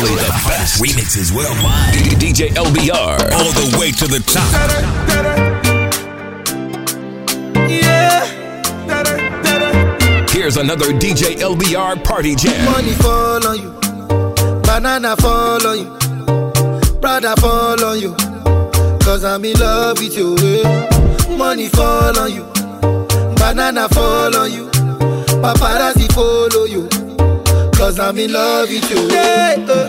Only the best remixes worldwide. DJ LBR, all the way to the top. Yeah. Here's another DJ LBR party jam. Money fall on you, banana fall on you, brother fall on you. Cause I'm in love with you. eh. Money fall on you, banana fall on you, paparazzi follow you. Cause I'm in love with you. Yeah, uh,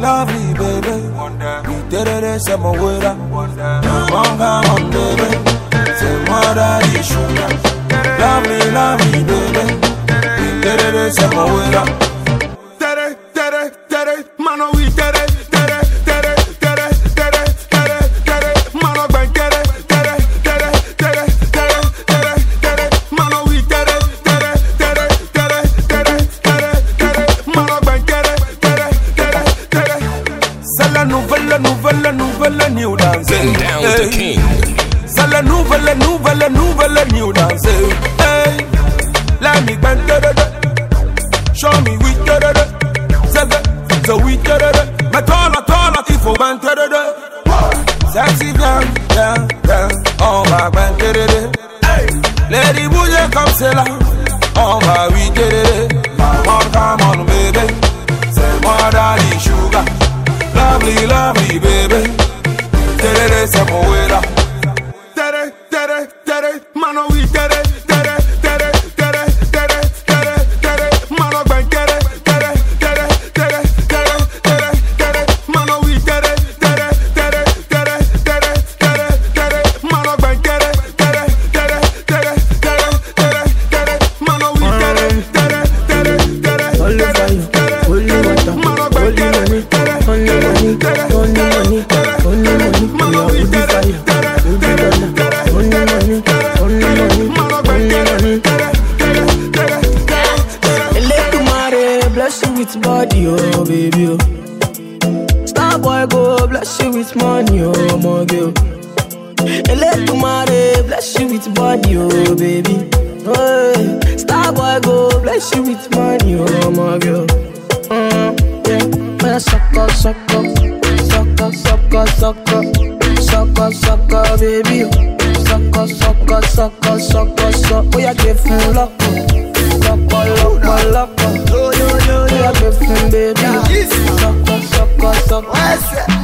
Lovely, baby. We did it, say my way Come on, come on, baby. Say moi daddy sugar. Lovely, lovely, baby. We did it, my way Tere, tere, tere, mano we bless you with money, oh my girl. Mm, yeah, man, suck up, suck up, suck up, suck up, suck up, suck up, suck up, baby. Suck up, suck up, suck up, suck up, suck up. Oh, yeah, give him luck. Up, lock up, lock up. Yo, yo, yo, yeah, give him, baby. Suck up, suck up, suck up.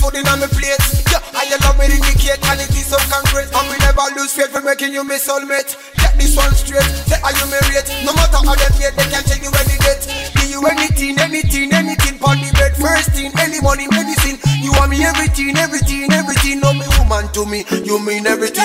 Food in on my plate. Yeah, I love me indicate, is so concrete. And we never lose faith for making you my soulmate. Get this one straight, say are you married? No matter how they hate, they can tell you any date. Give you anything, anything, anything, on the bed. First thing, any money, medicine. You want me everything, everything, everything. No me woman to me, you mean everything.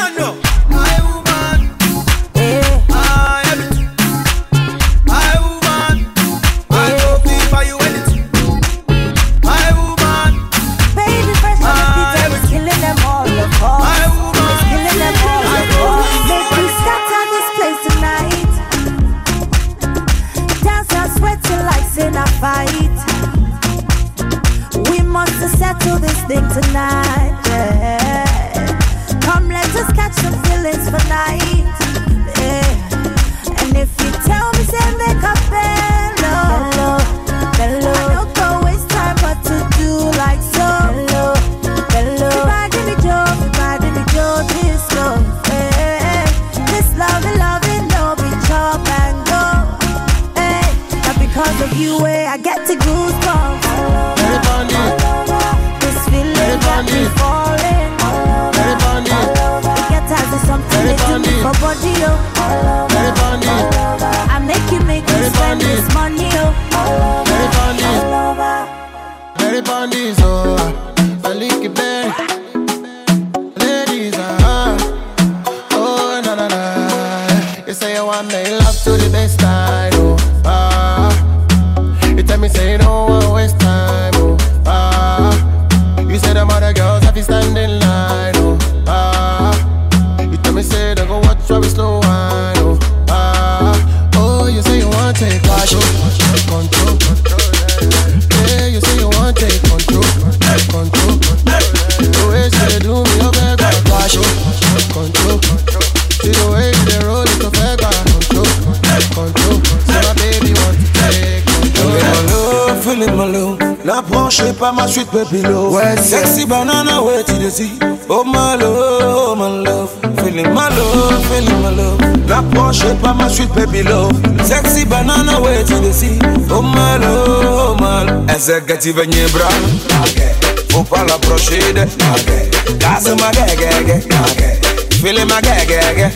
Pas ma sweet baby love. Ouais, Sexy banana, where the sea? Oh my love, oh my love. Feeling my love, feeling my love. Branche pas ma sweet baby love. Sexy banana, where to the sea? Oh my love, oh my love. Executive venye bra. Faut pas l'approcher de. Casse ma gagage. Feeling ma gagage.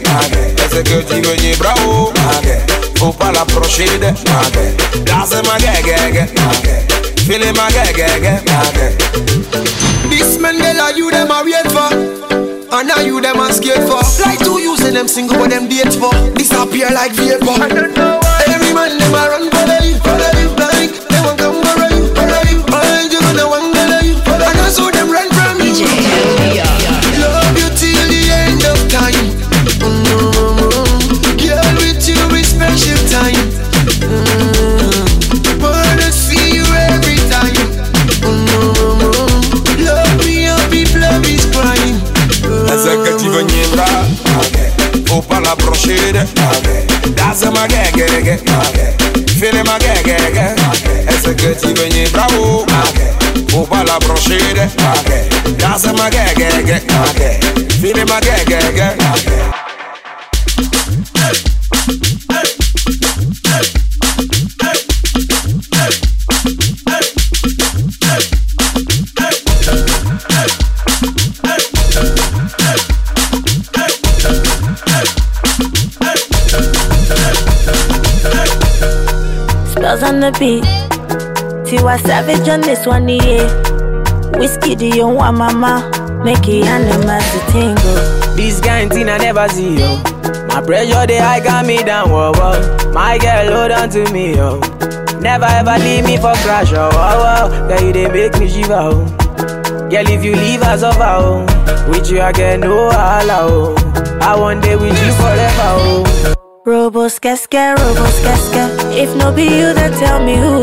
Executive venye bra. Faut pas l'approcher de. Casse ma gagage. Feeling my gagage. This Mandela, you them are wait for. And now you them are scared for. Like two using them single but them date for. Disappear like vapor. I don't know why. Every man them a run follow Spells on the beat. Tiwa Savage on this one, yeah. Whiskey, do you want mama? Make it animals to tingle. This thing I never see, yo. My pressure, they high got me down, whoa, whoa. My girl, hold on to me, yo. Never ever leave me for crash, oh, oh, oh. Girl, you they make me shiver, oh. Girl, if you leave us over, oh. With you, I get no holla, oh. I want day with you forever, oh. Robo skeske, robo skeske. If no be you, then tell me who.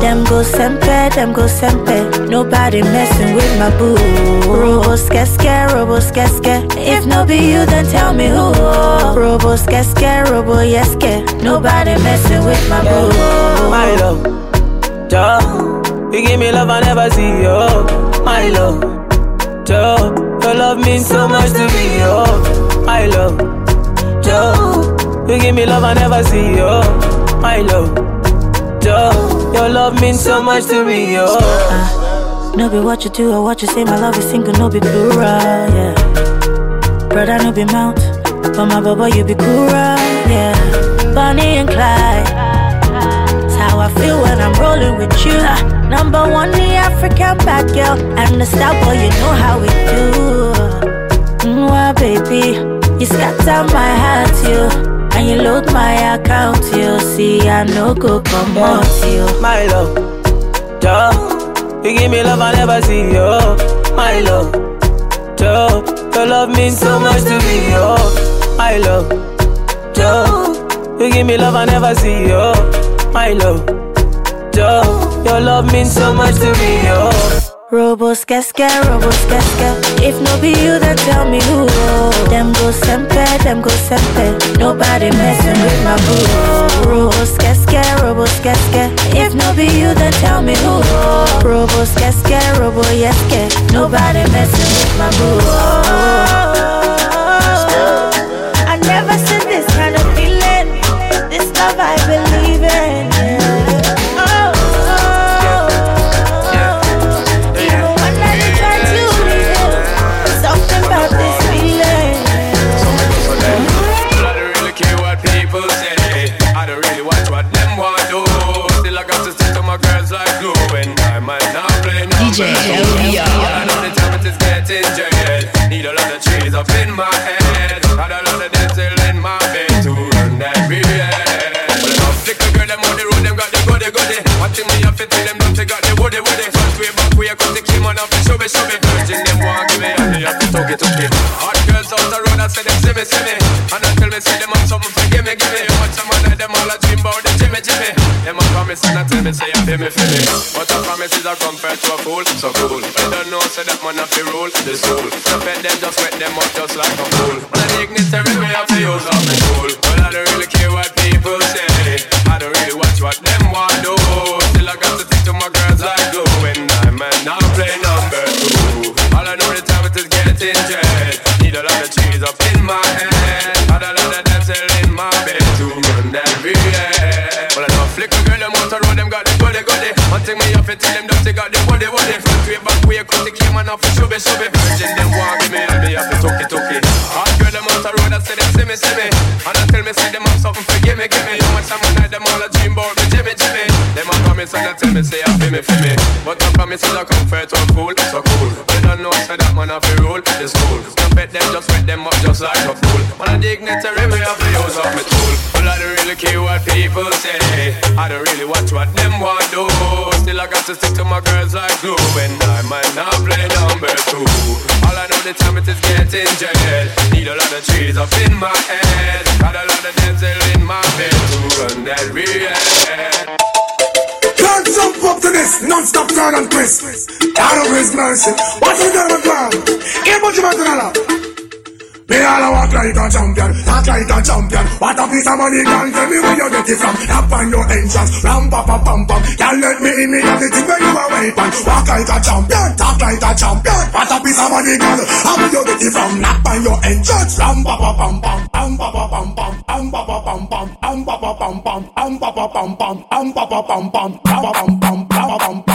Them go sempe, them go sempe. Nobody messing with my boo. Robo skeske, robo skeske. If no be you, then tell me who. Robo skeske, robo yeske. Nobody messing with my boo. My love, Joe, you give me love I never see, yo. My love, Joe, your love means so much to me, yo. You give me love I never see, yo. My love, Joe, your love means so much to me, yo. Uh, no be what you do or what you say, my love is single, no be plural, yeah. Brother, no be mount, but my baba, you be cool, yeah. Bonnie and Clyde, that's how I feel when I'm rolling with you. Number one, the African bad girl. And the star boy, you know how we do. Mwah, baby, you scatter my heart, you. And you load my account, you see, I no go come out, you. My love, Joe, you give me love I never see, yo. My love, Joe, your love means so much to me, yo. My love, Joe, you give me love I never see, yo. My love, Joe, your love means so much to me, yo. Robos casca, robos casca. If no be you, then tell me who. Them go sempe, them go sempe. Nobody messing with my boo. Robos casca, robos casca. If no be you, then tell me who. Robos casca, robo yeske. Nobody messing with my boo. DJ way, they came on off show me, show me. Virgin them want give me, and they have to talk it, talk it. Hot girls out the road, I say them see me, see me. And until me see them have something for give me, give me. Watch them and them all a dream about the Jimmy, Jimmy. Them a promise and I tell me, say you feel me, feel me. But a promise is a compared to a fool, so cool. But don't know, say that man have to rule the soul. So bet them, just wet them up just like a fool. When I dignitary, me have to use up the tool. Well, I don't really care what people say. I don't really watch what them want do. Still I got to stick to my girls my head. In my I know flicker girl, them the road, them got the me them got the body body. Front way, back way, cause they. Virgin, them give me, me it, it. Girl, them the road, I say them see me, see me. And tell me, say them have something for give me, give me. How much time I night, them all promise and they tell me, say, I feel me, feel me. But I promise is a comfort a fool, so cool. They don't know, say that man have to rule, it's cool. Don't bet them, just wet them up just like a fool. Man, a dignitary, me have to use up my tool. Well, I don't really care what people say. I don't really watch what them want do. Still, I got to stick to my girls like glue. And I might not play number two. All I know the time it is getting jet. Need a lot of trees up in my head. Got a lot of dental in my bed to run that real. Jump up to this non-stop turn and twist. Out of his mercy. What's the name of God? Here, what you Me all a walk like a champion, talk like a champion. What a piece of money, can tell me where you get it from. Tap on your entrance, ram pa pa pam pam. Can't let me in me have the thing where you are waiting. Walk like a champion, talk like a champion. What a piece of money, girl, how you get it from? Tap on your entrance, ram pa pa pam pam, ram pa pa pam pam, ram pa pa pam pam, ram pa pa pam pam, ram pa pa pam pam, ram pa pa pam pam, ram pa pam pam, ram pa pam pa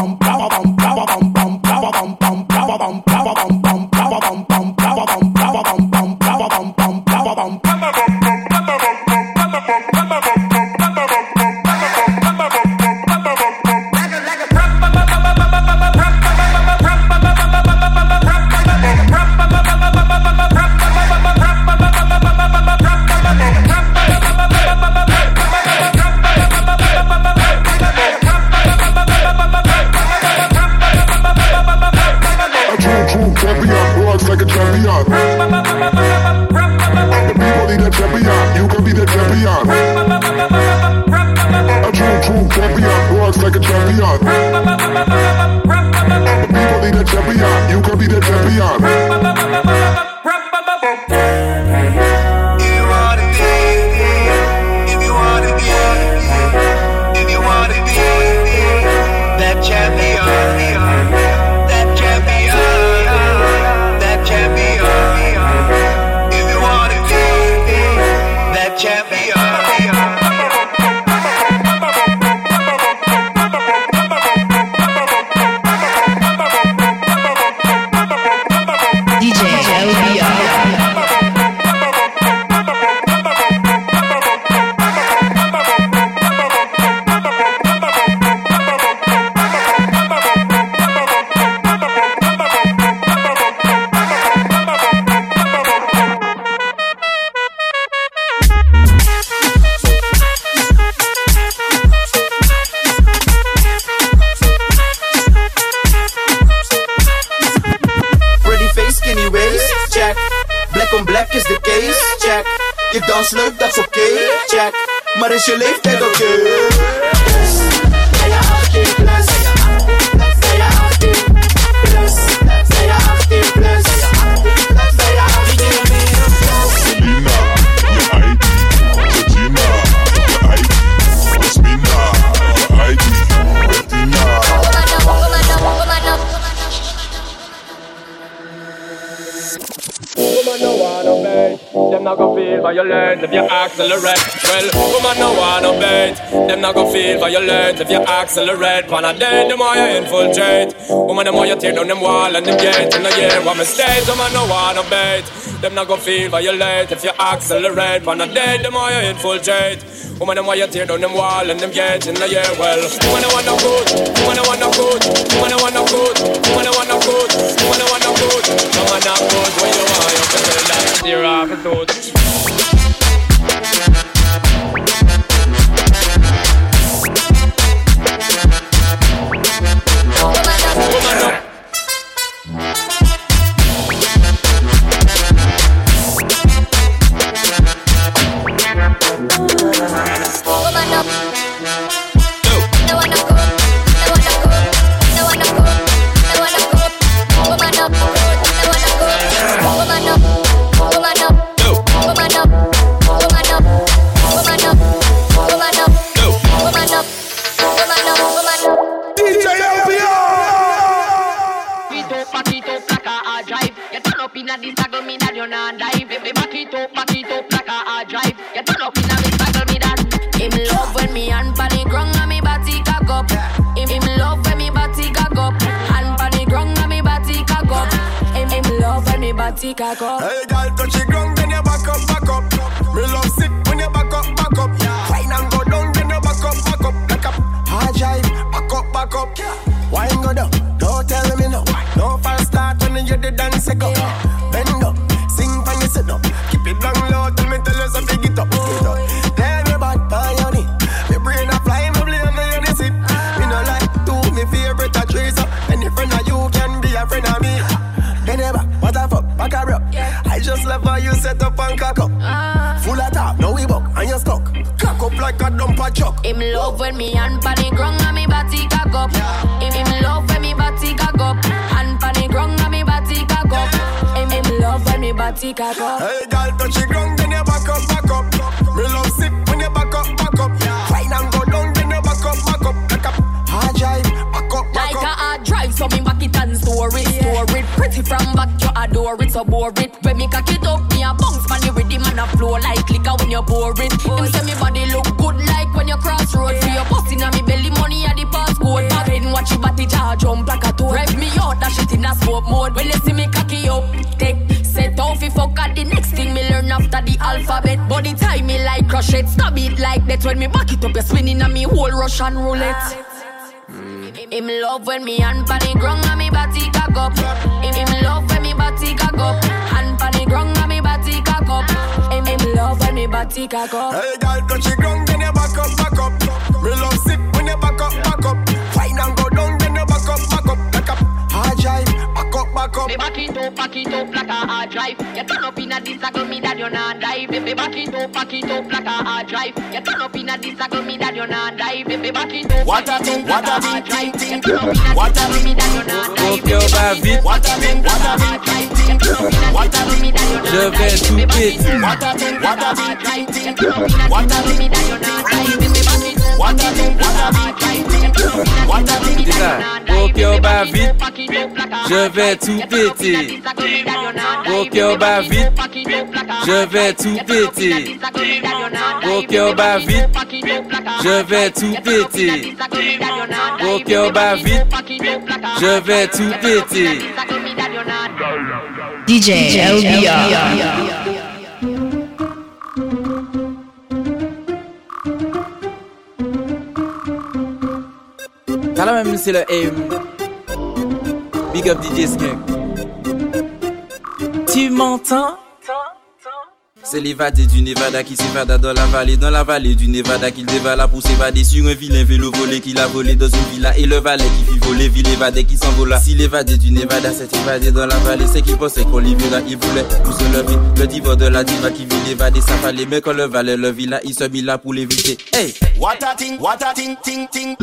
is the case, check. Je dans leuk, dat is oké, okay, check. Maar is je leeftijd oké? Okay? Yes. Ben je 18 plus? Ben je 18 plus? Ben je 18 plus? Not gonna feel violent if you accelerate. Well, woman no wanna bait, them not gonna feel violent if you accelerate. Pan a day, the more you infiltrate. Woman, the more you tear down them wall and them gate. In the year, what mistakes, woman no wanna bait, them not gonna feel violent if you accelerate. Pan a day, the more you infiltrate. Woman, the more you tear down them wall and them gate. In the year, well, woman, I want no good, woman, I want no good, woman, I want no good, woman, I want no good, woman, I want no good, tear love when me body cock up. Hey, girl, touch the ground, then you back up, back up. Me love sick when you back up, back up. Wine and go down, then you back up, back up. Like a hard drive, back up, back up. Wine go down, don't tell me no. No fast start when you the dance go. Bend a truck. Him love when me hand pan the ground and me body cock up. Him him love when me body cock up. Hand pan the ground and me body cock up. Him him love when me body cock up. Hey, girl, touch the ground, then you back up, back up. Me love sick when you back up, back up. Wine and go down, then you back up, back up. Like a hard drive, back up, back Like a hard drive, so me back it and store it, store it. Pretty from back, you adore it, so bore it. When me cock it up, me a bounce man the rhythm and a flow like liquor when you pour it. Him say me body look cross road. For your bust inna me belly, money at the passcode. Back in watch your body jar jump like a toad. Rev me out, that shit in a smoke mode. When you see me cocky up, take set off if fuck at the next thing me learn after the alphabet. Body tie me like crochet, stab it like that. When me back it up, you spinning on me whole Russian roulette. Mm. Him love when me hand pan the ground and me body cock up. Him, him love when me body cock up. Hand pan the ground and me body cock up. Him, him love when me body cock up. Hey, girl, touch the ground, then you back up, back up. Back up. Me back it up, back it up like a hard drive. You turn up inna this circle, me that you not dive. Baby, back it up, back it up like a hard drive. You turn up inna this circle, me that you not dive. Baby, back it up. What a thing, what a thing, drive. thing, thing. turn up inna What a thing, me that not. Mon cœur bat vite, What a thing, what a thing, thing, thing. What a thing, je vais tout péter. what a thing, what a thing, thing, thing. What a thing, what a thing, what je vais tout péter. Cœur vite, je vais tout péter. Cœur vite, je vais tout péter. Cœur vite, je vais tout péter. DJ LBR. La même, c'est le aim. Big up DJ Skunk. Tu m'entends? C'est l'évadé du Nevada qui s'évada dans la vallée, dans la vallée du Nevada qu'il dévala pour s'évader sur un vilain vélo volé qu'il a volé dans une villa et le valet qui fit voler, ville évadé qui s'envola. Si l'évadé du Nevada s'est évadé dans la vallée, c'est qu'il pensait qu'on l'y verra, il voulait pour se lever. Le diva de la diva qui vit l'évadé, ça fallait, mais quand le valet le villa, il se mit là pour l'éviter. Hey! What a thing, what a thing, ting, ting.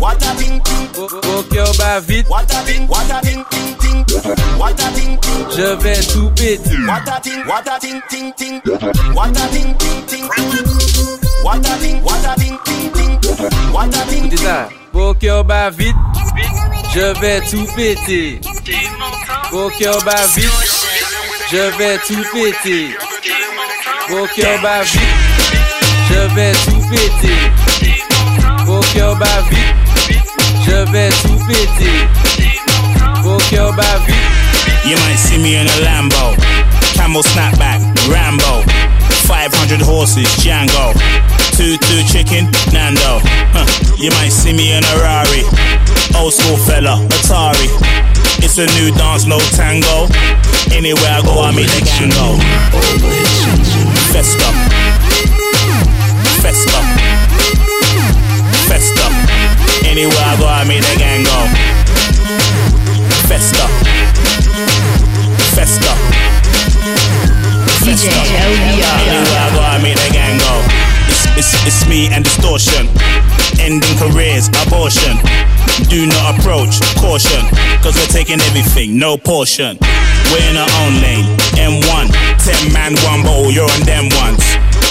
What a thing, ting. Au cœur bat vite, What a thing, what a thing, ting, ting. What a thing, ting. je vais tout péter. What a thing, what a thing, ting, ting. What a thing, ting, ting. What a thing, what a thing, ting, ting. What a. Au cœur bat vite, je vais tout péter. Bat vite, je vais tout péter. Bat vite, je vais tout péter. Bat vite, je vais tout péter. Bat vite. You might see me in a Lambo, 500 horses, Django, two two chicken, Nando. Huh. You might see me in a Rari, old school fella, Atari. It's a new dance, no tango. Anywhere I go, I meet the gang. Festa, festa, festa. Anywhere I go, I meet the gang. Festa. Festa. Go. It's, it's, it's me and distortion. Ending careers, abortion. Do not approach, caution. Cause we're taking everything, no portion. We're in our own lane. M1, 10 man, one bottle, you're on them ones.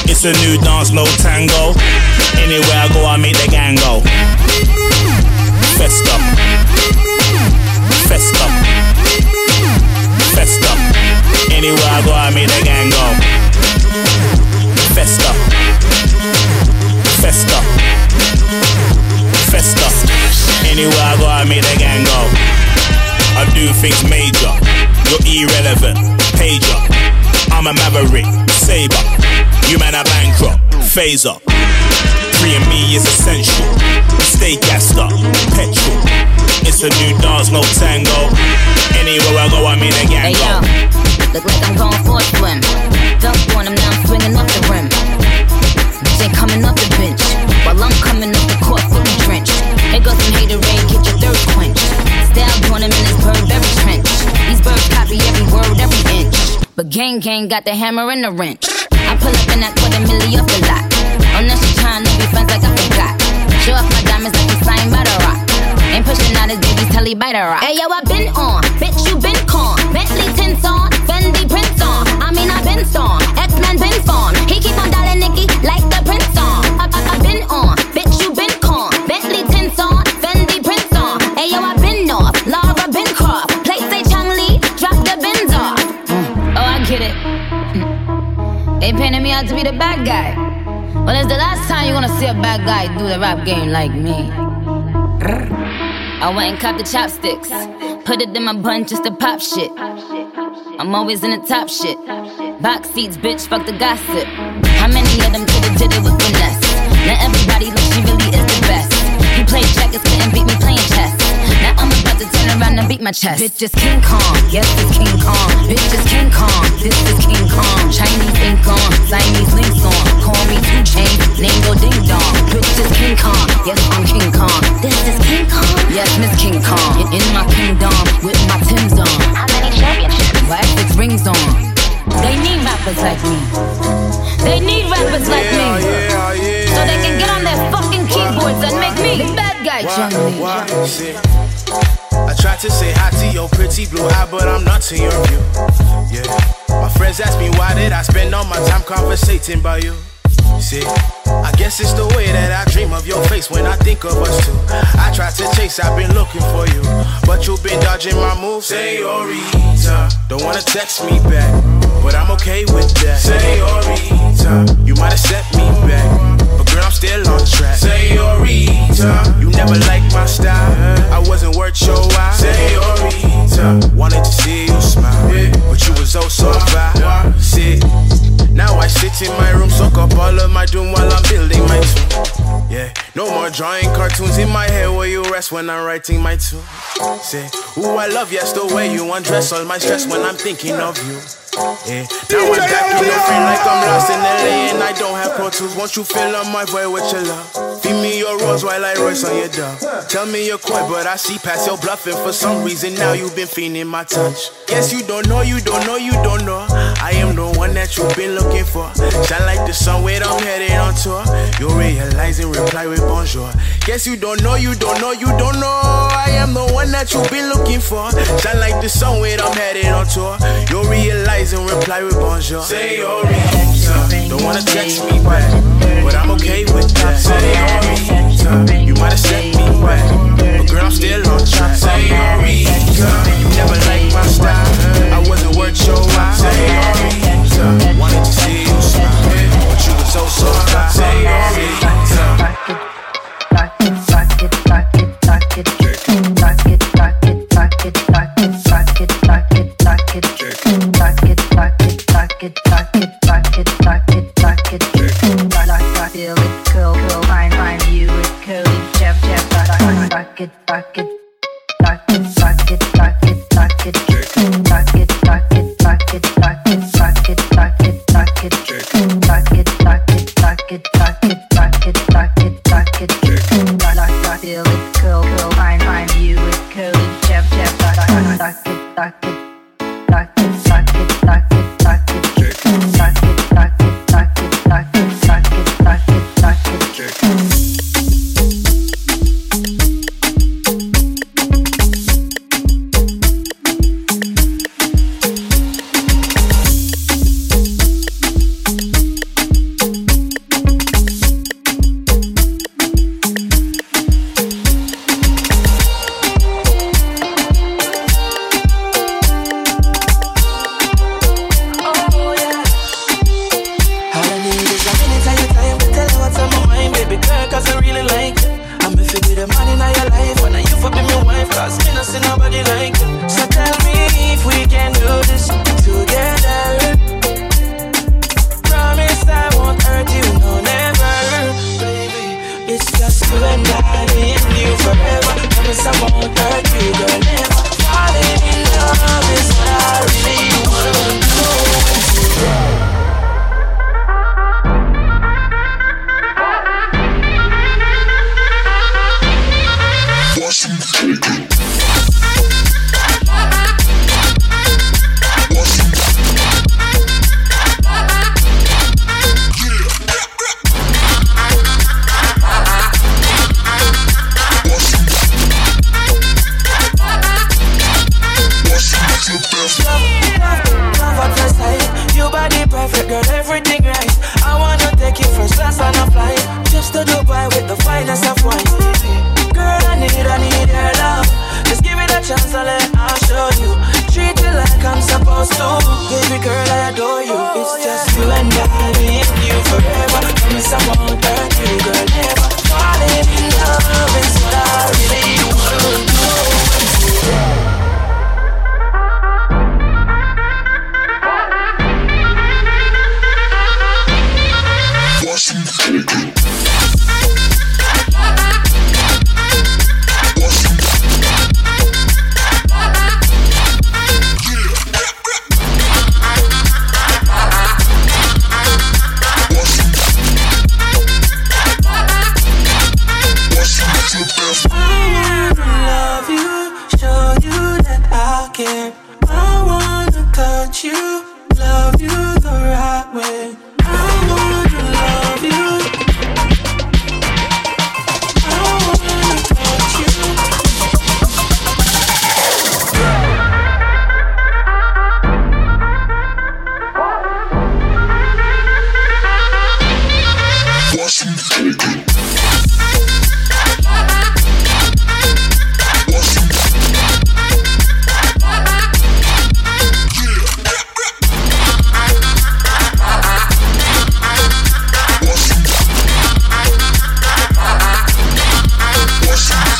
It's a new dance, no tango. Anywhere I go, I make the gang go. Festa. Festa. Festa. I make the gang go. Festa. Festa. Festa. Anywhere I go, I make the gang go. I do things major. You're irrelevant. Pager. I'm a maverick. Saber. You man are bankrupt. Phaser. Free and me is essential. Stay gassed up. Petrol. It's a new dance, no tango. Anywhere I go, I mean a gang Hey yo, look like I'm going for a swim. Dunk on him, now I'm swinging off the rim. Bitch ain't coming up the bench, while I'm coming up the court fully drenched. Here goes some hater rain, get your thirst quenched. Style doing him in his bird very trench. These birds copy every word, every inch. But gang gang got the hammer and the wrench. I pull up in that quarter milli off the lot. Oh, now she to be friends like I forgot. Show off my diamonds like it's signed by the rock. Ain't pushing out his baby's telly by the rock. Hey yo, I been on, bitch you been con. Bentley tints on, Fendi prints on. I mean I been storm, X Men been formed. He keep on dialing Nicki like the prince on. I, I, I been on, bitch you been. Bentley on, on. Hey yo, I been off, been drop the bins off. Mm. Oh I get it. Mm. Me out to be the bad guy. Well, it's the last time you're gonna see a bad guy do the rap game like me. I went and copped the chopsticks. Put it in my bun just to pop shit. I'm always in the top shit. Box seats, bitch, fuck the gossip. How many of them could've did it with finesse? Now everybody like she really is the best. You played checkers, couldn't beat me playing chess. Now I'm about to turn around and beat my chest. Bitch is King Kong, yes it's King Kong. Bitch is King Kong, this is King Kong. Chinese ink on, Siamese links on. Call me two chain, name go ding dong. Bitch is King Kong, yes I'm King Kong. This is King Kong, yes Miss King Kong. In, in my kingdom with my Tim's on. How many championships? My six rings on. They need rappers like me. They need rappers like me. So they can get on their fucking keyboards and make me the bad guy, Chung I tried to say hi to your pretty blue eye, but I'm not to your view. Yeah. My friends ask me why did I spend all my time conversating about you. See, I guess it's the way that I dream of your face when I think of us two. I tried to chase, I've been looking for you, but you've been dodging my moves. Senorita, don't wanna text me back, but I'm okay with that. Senorita, you might have set me back, girl, I'm still on track. Senorita, you never liked my style, I wasn't worth your while. Senorita, wanted to see you smile, but you was oh so fine. See. Now I sit in my room, soak up all of my doom while I'm building my tune. Yeah, no more drawing cartoons in my head where you rest when I'm writing my tune. Say, ooh, I love yes the way you undress all my stress when I'm thinking of you. Yeah. Now I'm back in the frame like I'm lost in LA and I don't have Pro Tools. Won't you fill up my void with your love? Feed me your rose while I Royce on your dove. Tell me you're coy, but I see past your bluffing. For some reason now you've been feeling my touch. Guess you don't know, you don't know, you don't know. I am the one that you've been looking for. Shine like the sun when I'm headed on tour. You'll realize and reply with bonjour. Guess you don't know, you don't know, you don't know. I am the one that you've been looking for. Shine like the sun when I'm headed on tour. You'll realize and reply with bonjour. Say your reason. Don't wanna text me back, but I'm okay with that. Say your reason. You might have set me back, but girl, I'm still on track. Say your reason. You never liked my style. I wasn't worth your while. Say your reason. Wanted to see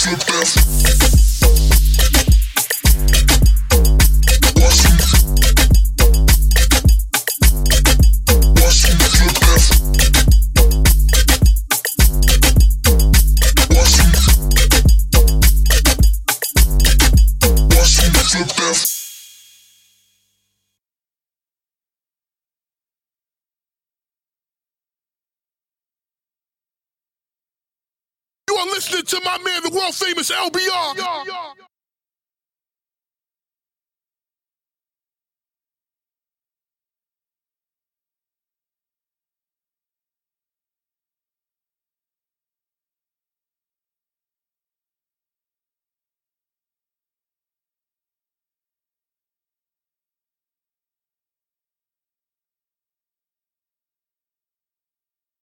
slip dance. To my man, the world famous LBR.